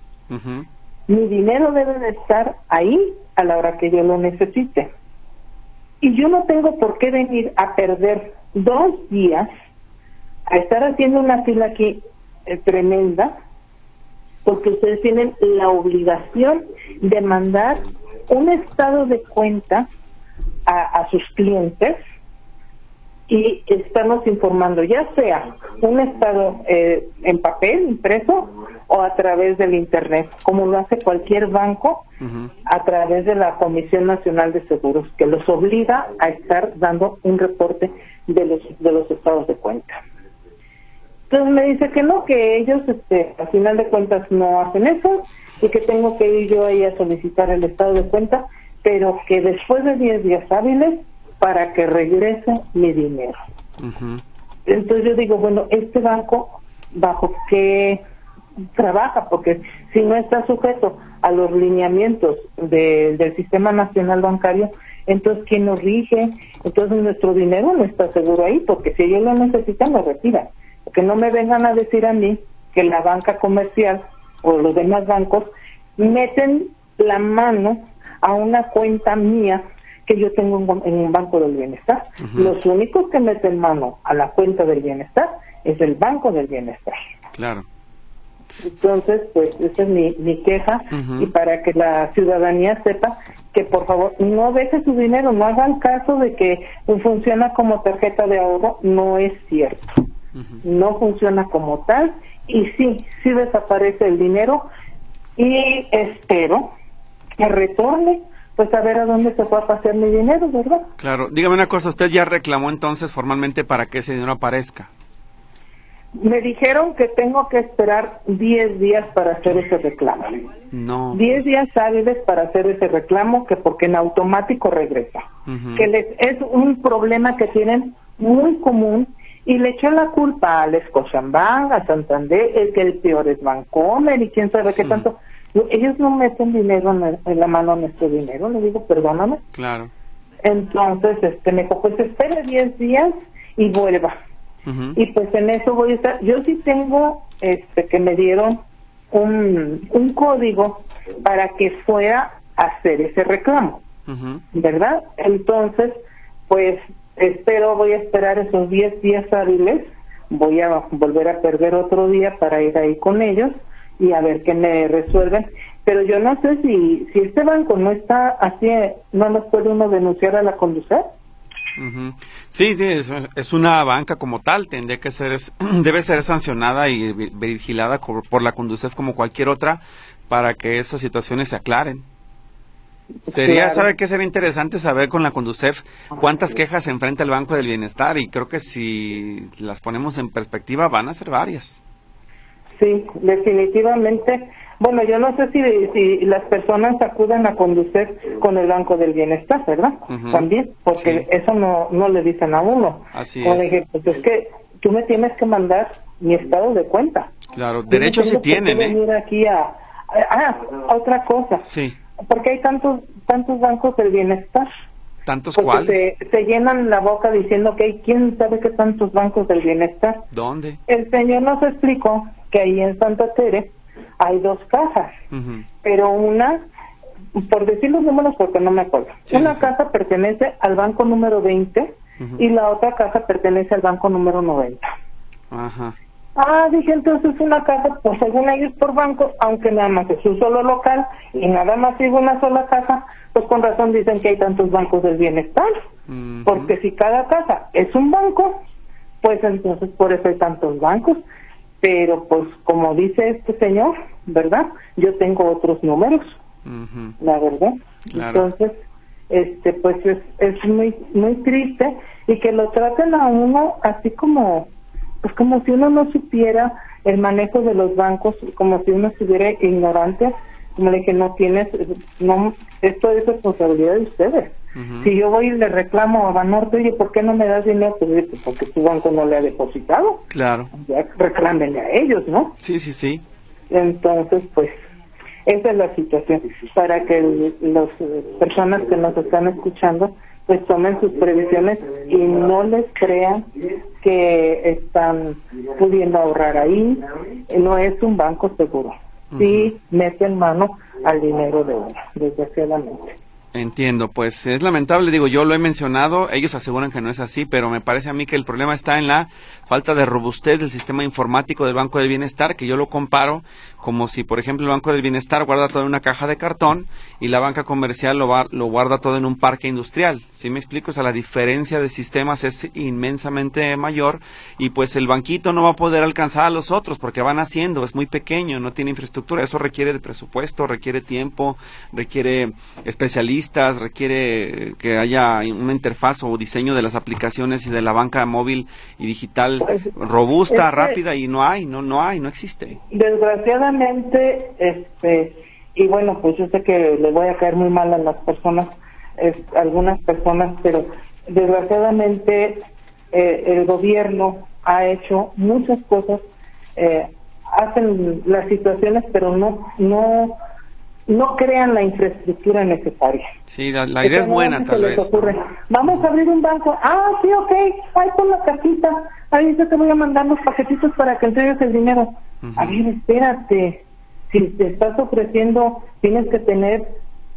Mi dinero debe de estar ahí a la hora que yo lo necesite. Y yo no tengo por qué venir a perder dos días a estar haciendo una fila aquí eh, tremenda, porque ustedes tienen la obligación de mandar un estado de cuenta a, sus clientes y estamos informando ya sea un estado eh, en papel impreso o a través del internet como lo hace cualquier banco a través de la Comisión Nacional de Seguros que los obliga a estar dando un reporte de los de los estados de cuenta. Entonces me dice que no que ellos este al final de cuentas no hacen eso y que tengo que ir yo ahí a solicitar el estado de cuenta pero que después de 10 días hábiles para que regrese mi dinero. Entonces yo digo, bueno, este banco, ¿bajo qué trabaja? Porque si no está sujeto a los lineamientos del Sistema Nacional Bancario, entonces ¿quién nos rige? Entonces nuestro dinero no está seguro ahí, porque si ellos lo necesitan, lo retiran. Que no me vengan a decir a mí que la banca comercial o los demás bancos meten la mano a una cuenta mía que yo tengo en, un banco del bienestar. Los únicos que meten mano a la cuenta del bienestar es el banco del bienestar. Claro. Entonces, pues esa es mi, mi queja y para que la ciudadanía sepa que por favor no deje su dinero, no hagan caso de que funciona como tarjeta de ahorro, no es cierto. No funciona como tal y sí, sí desaparece el dinero y espero que retorne, pues a ver a dónde se fue a pasar mi dinero, ¿verdad? Claro, dígame una cosa, usted ya reclamó entonces formalmente para que ese dinero aparezca. Me dijeron que tengo que esperar 10 días para hacer ese reclamo. No. 10 pues. días hábiles para hacer ese reclamo, que porque en automático regresa. Que les, es un problema que tienen muy común y le echó la culpa a Scotiabank, a Santander, el que el peor es Bancomer y quién sabe qué tanto ellos no meten dinero en, la mano nuestro dinero, le digo, perdóname. Claro. Entonces, este, me dijo, pues espere 10 días y vuelva. Y pues en eso voy a estar. Yo sí tengo, este, que me dieron un, un código para que fuera a hacer ese reclamo, ¿verdad? Entonces, pues espero, voy a esperar esos 10 días hábiles, voy a volver a perder otro día para ir ahí con ellos y a ver qué me resuelven. Pero yo no sé si, si este banco no está así, no nos puede uno denunciar a la conducir. Sí, sí es, una banca como tal, tendría que ser, debe ser sancionada y vigilada por, la Conducef como cualquier otra para que esas situaciones se aclaren. Sería, ¿sabe qué sería interesante saber con la Conducef cuántas quejas se enfrenta el Banco del Bienestar? Y creo que si las ponemos en perspectiva van a ser varias. Sí, definitivamente. Bueno, yo no sé si, si las personas acuden a conducir con el Banco del Bienestar, ¿verdad? También, porque eso no, no le dicen a uno. Así es. pues es que tú me tienes que mandar mi estado de cuenta. Claro, derechos sí tienen, ¿eh? venir aquí a, ah, otra cosa. Sí. Porque hay tantos tantos bancos del bienestar. ¿Tantos cuáles? Se, se, llenan la boca diciendo que hay quién sabe qué tantos bancos del bienestar. ¿Dónde? El señor nos explicó que ahí en Santa Tere hay dos cajas, pero una por decir los números porque no me acuerdo. Una casa pertenece al banco número 20 y la otra casa pertenece al banco número 90. Ajá. Ah, dije entonces una casa, pues según ellos por banco, aunque nada más es un solo local y nada más sigue una sola casa, pues con razón dicen que hay tantos bancos del bienestar. Porque si cada casa es un banco, pues entonces por eso hay tantos bancos. Pero pues como dice este señor, ¿verdad? Yo tengo otros números, la verdad. Entonces, este pues es, es muy muy triste y que lo traten a uno así como pues como si uno no supiera el manejo de los bancos, como si uno estuviera ignorante, como de que no tienes, no, esto es responsabilidad de ustedes. Si yo voy y le reclamo a Banorte, oye, ¿por qué no me das dinero? Pues porque tu banco no le ha depositado. Claro. Ya reclámenle a ellos, ¿no? Sí, sí, sí. Entonces, pues, esa es la situación. Para que las personas que nos están escuchando, pues tomen sus previsiones y no les crean que están pudiendo ahorrar ahí. No es un banco seguro. Sí mete en mano al dinero de uno, desgraciadamente. Entiendo, pues es lamentable, digo, yo lo he mencionado, ellos aseguran que no es así, pero me parece a mí que el problema está en la falta de robustez del sistema informático del Banco del Bienestar, que yo lo comparo como si, por ejemplo, el Banco del Bienestar guarda todo en una caja de cartón y la banca comercial lo, lo guarda todo en un parque industrial. ¿Sí me explico? O sea, la diferencia de sistemas es inmensamente mayor y pues el banquito no va a poder alcanzar a los otros porque van haciendo, es muy pequeño, no tiene infraestructura, eso requiere de presupuesto, requiere tiempo, requiere especialistas, requiere que haya una interfaz o diseño de las aplicaciones y de la banca móvil y digital pues, robusta, rápida y no hay, no no hay, no existe. Desgraciadamente este, y bueno, pues yo sé que le voy a caer muy mal a las personas, algunas personas, pero desgraciadamente eh, el gobierno ha hecho muchas cosas, eh, hacen las situaciones, pero no, no, no crean la infraestructura necesaria. Sí, la, idea es buena, tal vez. Vamos a abrir un banco. Ah, sí, ok, ahí con la casita. Ahí yo te voy a mandar los paquetitos para que entregues el dinero. A ver, espérate. Si te estás ofreciendo, tienes que tener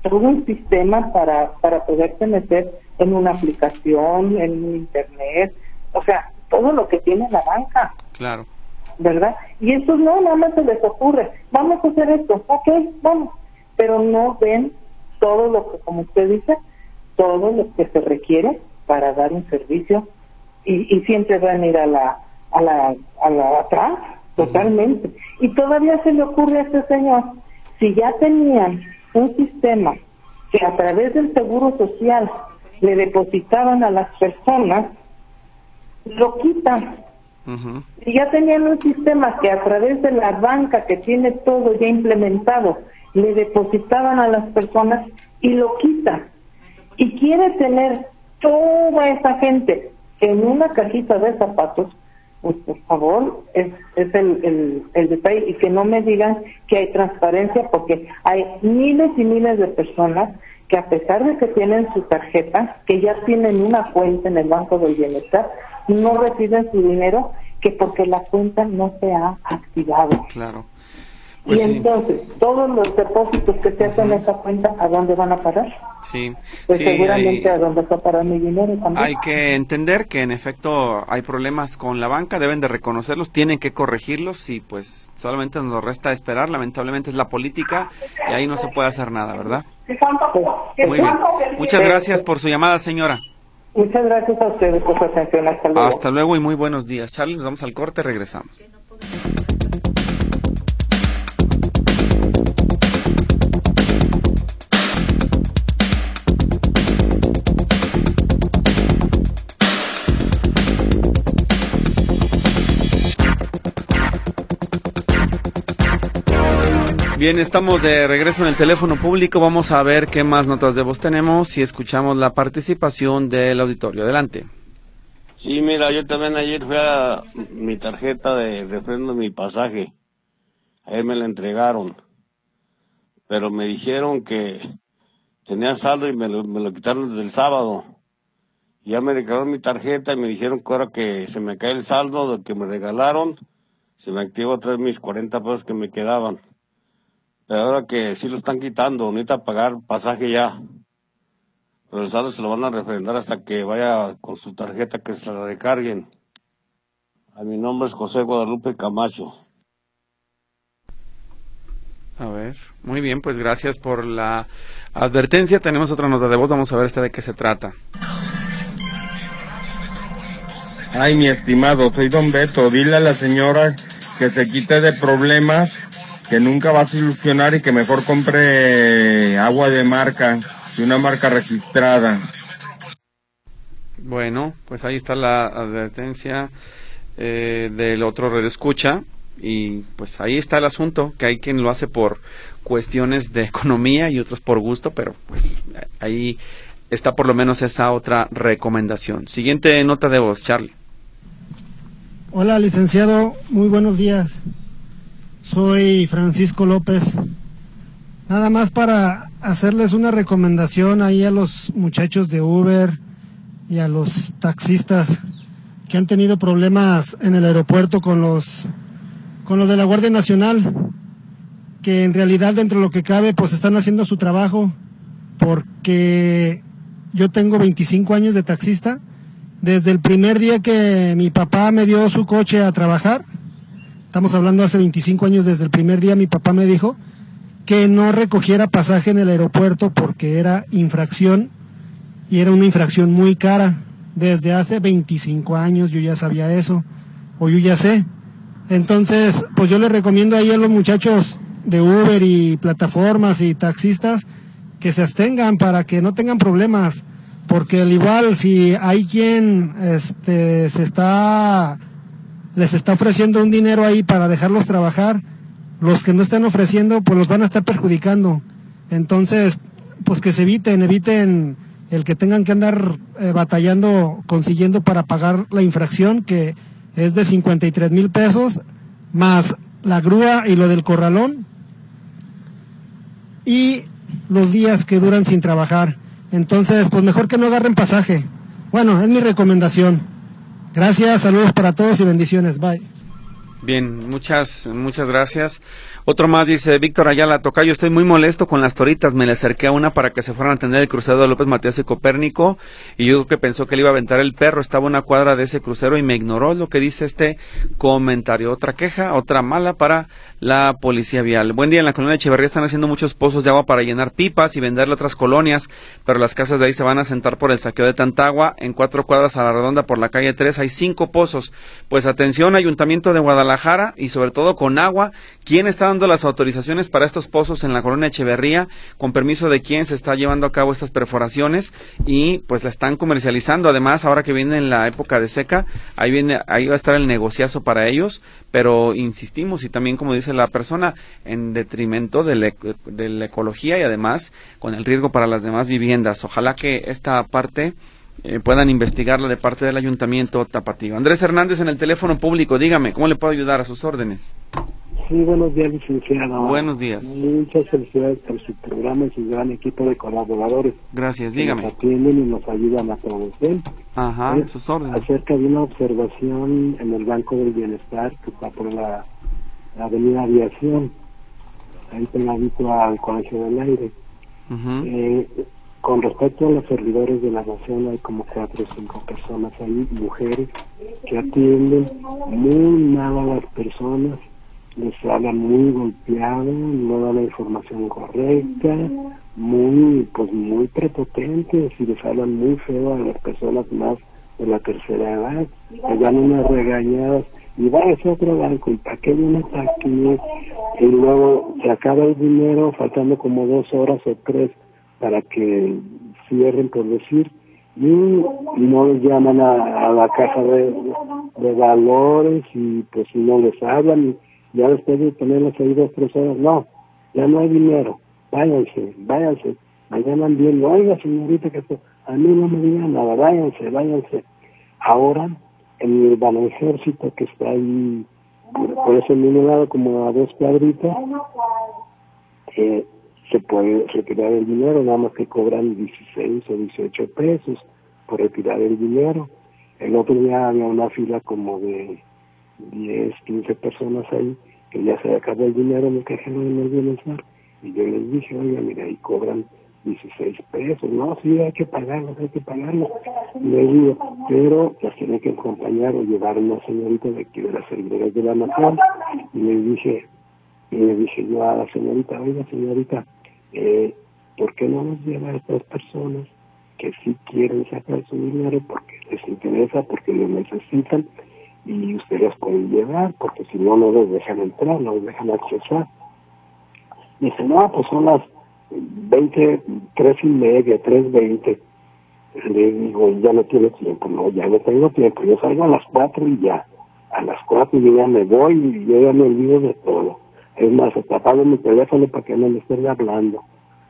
todo un sistema para, para poderte meter en una aplicación, en internet. O sea, todo lo que tiene la banca. Claro. ¿Verdad? Y eso no, nada más se les ocurre. Vamos a hacer esto. Ok, vamos. Pero no ven todo lo que, como usted dice, todo lo que se requiere para dar un servicio y, y siempre van a ir a la, a la, a la atrás totalmente. Y todavía se le ocurre a este señor, si ya tenían un sistema que a través del seguro social le depositaban a las personas, lo quitan. Si ya tenían un sistema que a través de la banca que tiene todo ya implementado, le depositaban a las personas y lo quitan. Y quiere tener toda esa gente en una cajita de zapatos, pues por favor, es, es el, el, detalle y que no me digan que hay transparencia porque hay miles y miles de personas que a pesar de que tienen su tarjeta, que ya tienen una cuenta en el Banco del Bienestar, no reciben su dinero que porque la cuenta no se ha activado. Claro. Pues y entonces, todos los depósitos que se hacen en esa cuenta, ¿a dónde van a parar? Sí. Pues seguramente a dónde va a parar mi dinero también. Hay que entender que en efecto hay problemas con la banca, deben de reconocerlos, tienen que corregirlos y pues solamente nos resta esperar. Lamentablemente es la política y ahí no se puede hacer nada, ¿verdad? Muy bien. Muchas gracias por su llamada, señora. Muchas gracias a ustedes por su atención. Hasta luego. Hasta luego y muy buenos días. Charlie, nos vamos al corte, regresamos. Bien, estamos de regreso en el teléfono público. Vamos a ver qué más notas de voz tenemos y escuchamos la participación del auditorio. Adelante. Sí, mira, yo también ayer fui a mi tarjeta de refrendo mi pasaje. Ayer me la entregaron. Pero me dijeron que tenía saldo y me lo, me lo quitaron desde el sábado. Ya me regalaron mi tarjeta y me dijeron que ahora que se me cae el saldo de que me regalaron, se me activó otra mis 40 pesos que me quedaban Pero ahora que sí lo están quitando, necesita pagar pasaje ya. Pero el saldo se lo van a refrendar hasta que vaya con su tarjeta que se la recarguen. A mi nombre es José Guadalupe Camacho. A ver, muy bien, pues gracias por la advertencia. Tenemos otra nota de voz, vamos a ver esta de qué se trata. Ay, mi estimado, soy don Beto. Dile a la señora que se quite de problemas, que nunca va a solucionar y que mejor compre agua de marca, de una marca registrada. Bueno, pues ahí está la advertencia eh, del otro red escucha y pues ahí está el asunto, que hay quien lo hace por cuestiones de economía y otros por gusto, pero pues ahí está por lo menos esa otra recomendación. Siguiente nota de voz, Charlie. Hola, licenciado, muy buenos días. Soy Francisco López. Nada más para hacerles una recomendación ahí a los muchachos de Uber y a los taxistas que han tenido problemas en el aeropuerto con los con los de la Guardia Nacional, que en realidad dentro de lo que cabe pues están haciendo su trabajo, porque yo tengo 25 años de taxista, desde el primer día que mi papá me dio su coche a trabajar, estamos hablando hace 25 años, desde el primer día mi papá me dijo que no recogiera pasaje en el aeropuerto porque era infracción y era una infracción muy cara. Desde hace 25 años yo ya sabía eso, o yo ya sé. Entonces, pues yo les recomiendo ahí a los muchachos de Uber y plataformas y taxistas que se abstengan para que no tengan problemas, porque al igual si hay quien este se está les está ofreciendo un dinero ahí para dejarlos trabajar, los que no están ofreciendo pues los van a estar perjudicando. Entonces, pues que se eviten, eviten el que tengan que andar eh, batallando, consiguiendo para pagar la infracción que es de 53 mil pesos, más la grúa y lo del corralón, y los días que duran sin trabajar. Entonces, pues mejor que no agarren pasaje. Bueno, es mi recomendación. Gracias, saludos para todos y bendiciones. Bye. Bien, muchas, muchas gracias. Otro más dice, Víctor Ayala, Tocayo, estoy muy molesto con las toritas. Me le acerqué a una para que se fueran a atender el crucero de López Matías y Copérnico. Y yo creo que pensó que le iba a aventar el perro. Estaba una cuadra de ese crucero y me ignoró lo que dice este comentario. Otra queja, otra mala para la policía vial. Buen día, en la colonia de Echeverría están haciendo muchos pozos de agua para llenar pipas y venderle a otras colonias, pero las casas de ahí se van a sentar por el saqueo de tanta agua. En cuatro cuadras a la redonda por la calle 3 hay cinco pozos. Pues atención, Ayuntamiento de Guadalajara y sobre todo con agua. ¿Quién está las autorizaciones para estos pozos en la colonia Echeverría? ¿Con permiso de quién se está llevando a cabo estas perforaciones? Y pues la están comercializando. Además, ahora que viene la época de seca, ahí, viene, ahí va a estar el negociazo para ellos. Pero insistimos y también, como dice la persona, en detrimento de la, de la ecología y además con el riesgo para las demás viviendas. Ojalá que esta parte eh, puedan investigarla de parte del Ayuntamiento Tapatío. Andrés Hernández en el teléfono público, dígame, ¿cómo le puedo ayudar a sus órdenes? Sí, buenos días, licenciado. Buenos días. Muchas felicidades por su programa y su gran equipo de colaboradores. Gracias, dígame. Nos atienden y nos ayudan a todos. Ajá, sus órdenes. Acerca de una observación en el Banco del Bienestar que está por la, Avenida Aviación, ahí pegadito al Colegio del Aire. eh, con respecto a los servidores de la nación, hay como cuatro o cinco personas ahí, mujeres, que atienden muy mal a las personas, les hablan muy golpeados, no dan la información correcta, muy, pues muy prepotentes y les hablan muy feo a las personas más de la tercera edad, les dan unas regañadas y va a otro banco y para qué viene aquí y luego se acaba el dinero faltando como dos horas o tres para que cierren, por decir, y no les llaman a, la caja de, valores y pues no les hablan, ya después de tenerlos ahí dos, tres horas, no, ya no hay dinero, váyanse, váyanse, me llaman bien, oiga señorita, que a mí no me digan nada, váyanse, váyanse. Ahora, en el Ban Ejército que está ahí, por eso mismo lado, como a dos cuadritas, eh, se puede retirar el dinero, nada más que cobran 16 o 18 pesos por retirar el dinero. El otro día había una fila como de 10, 15 personas ahí, que ya se acabó el dinero en el cajero de bienestar, Y yo les dije, oiga, mira, ahí cobran 16 pesos, no, sí, hay que pagarlos, hay que pagarlos. Le digo, pero las tiene que acompañar o llevar una señorita de aquí de las servidores de la nación. Y le dije, y le dije yo a la señorita, oiga señorita, eh, ¿por qué no nos lleva a estas personas que sí quieren sacar su dinero porque les interesa, porque lo necesitan y ustedes pueden llevar porque si no, no les dejan entrar, no les dejan accesar? Dice, no, pues son las 20, tres y media, tres veinte. Le digo, ya no tiene tiempo, no, ya no tengo tiempo, yo salgo a las cuatro y ya. A las cuatro yo ya me voy y yo ya me olvido de todo. Es más, hasta apago mi teléfono para que no me estén hablando.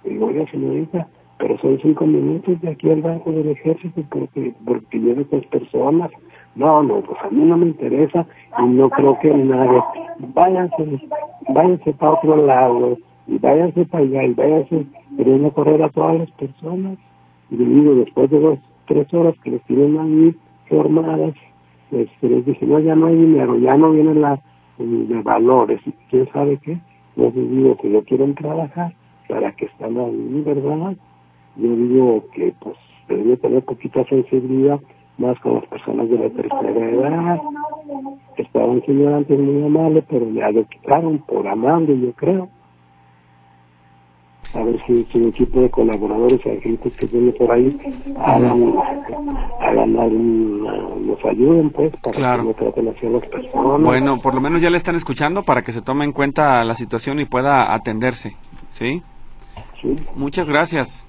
Le digo, oye señorita, pero son cinco minutos de aquí al banco del ejército porque, porque llevo tres personas. No, no, pues a mí no me interesa y no creo que nadie. Váyanse, váyanse para otro lado y váyanse para allá y váyanse queriendo correr a todas las personas. Y digo, después de dos, tres horas que les tienen ahí formadas, pues les dije, no, ya no hay dinero, ya no vienen las de valores y quién sabe qué. Entonces digo que no quieren trabajar, para que están ahí, ¿verdad? Yo digo que pues debe tener poquita sensibilidad más con las personas de la tercera edad. Estaba un señor antes muy amable, pero ya lo quitaron por amable, yo creo a ver si su equipo de colaboradores agentes que viene por ahí hagan, hagan nos ayuden pues para que no traten así a las personas. Bueno, por lo menos ya le están escuchando para que se tome en cuenta la situación y pueda atenderse, ¿sí? Sí. Muchas gracias.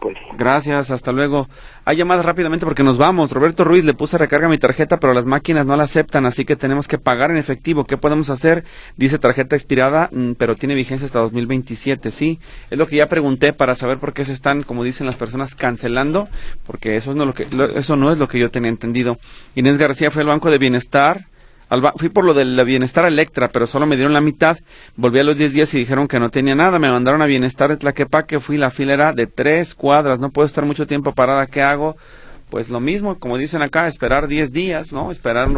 Pues. Gracias, hasta luego. Hay llamadas rápidamente porque nos vamos. Roberto Ruiz le puse recarga mi tarjeta, pero las máquinas no la aceptan, así que tenemos que pagar en efectivo. ¿Qué podemos hacer? Dice tarjeta expirada, mm, pero tiene vigencia hasta 2027. Sí, es lo que ya pregunté para saber por qué se están, como dicen las personas, cancelando, porque eso no, lo que, eso no es lo que yo tenía entendido. Inés García fue al Banco de Bienestar fui por lo del bienestar Electra, pero solo me dieron la mitad. Volví a los 10 días y dijeron que no tenía nada. Me mandaron a bienestar de Tlaquepaque. Fui, la fila era de tres cuadras. No puedo estar mucho tiempo parada. ¿Qué hago? Pues lo mismo, como dicen acá, esperar 10 días, ¿no? Esperar,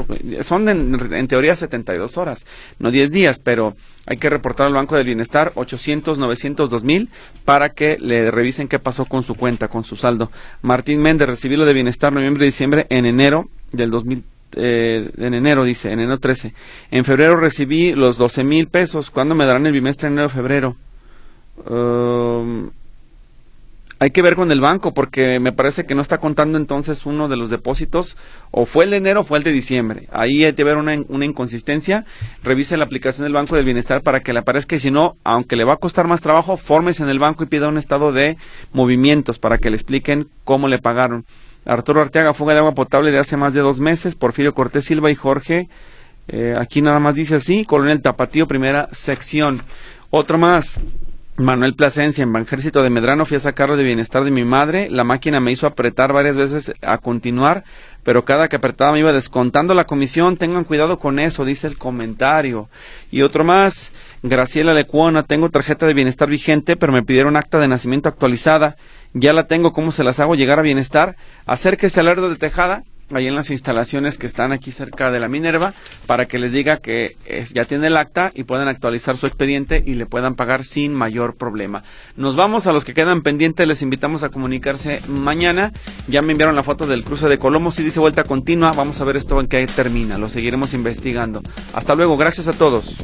son en, en teoría 72 horas, no 10 días, pero hay que reportar al Banco del Bienestar 800, 900, 2000 para que le revisen qué pasó con su cuenta, con su saldo. Martín Méndez, recibí lo de Bienestar noviembre diciembre en enero del 2000 eh, en enero, dice, en enero 13. En febrero recibí los 12 mil pesos. ¿Cuándo me darán el bimestre en enero febrero? Um, hay que ver con el banco porque me parece que no está contando entonces uno de los depósitos o fue el de enero o fue el de diciembre. Ahí hay que ver una, una inconsistencia. Revise la aplicación del Banco del Bienestar para que le aparezca y si no, aunque le va a costar más trabajo, fórmese en el banco y pida un estado de movimientos para que le expliquen cómo le pagaron. Arturo Arteaga, fuga de agua potable de hace más de dos meses. Porfirio Cortés Silva y Jorge. Eh, aquí nada más dice así. Coronel Tapatío, primera sección. Otro más. Manuel Plasencia, en Banjército de Medrano, fui a sacarlo de bienestar de mi madre. La máquina me hizo apretar varias veces a continuar, pero cada que apretaba me iba descontando la comisión. Tengan cuidado con eso, dice el comentario. Y otro más, Graciela Lecuona, tengo tarjeta de bienestar vigente, pero me pidieron acta de nacimiento actualizada ya la tengo, ¿cómo se las hago llegar a bienestar? Acérquese al Lerdo de Tejada, ahí en las instalaciones que están aquí cerca de la Minerva, para que les diga que ya tiene el acta y puedan actualizar su expediente y le puedan pagar sin mayor problema. Nos vamos a los que quedan pendientes, les invitamos a comunicarse mañana. Ya me enviaron la foto del cruce de Colombo, si dice vuelta continua, vamos a ver esto en qué termina, lo seguiremos investigando. Hasta luego, gracias a todos.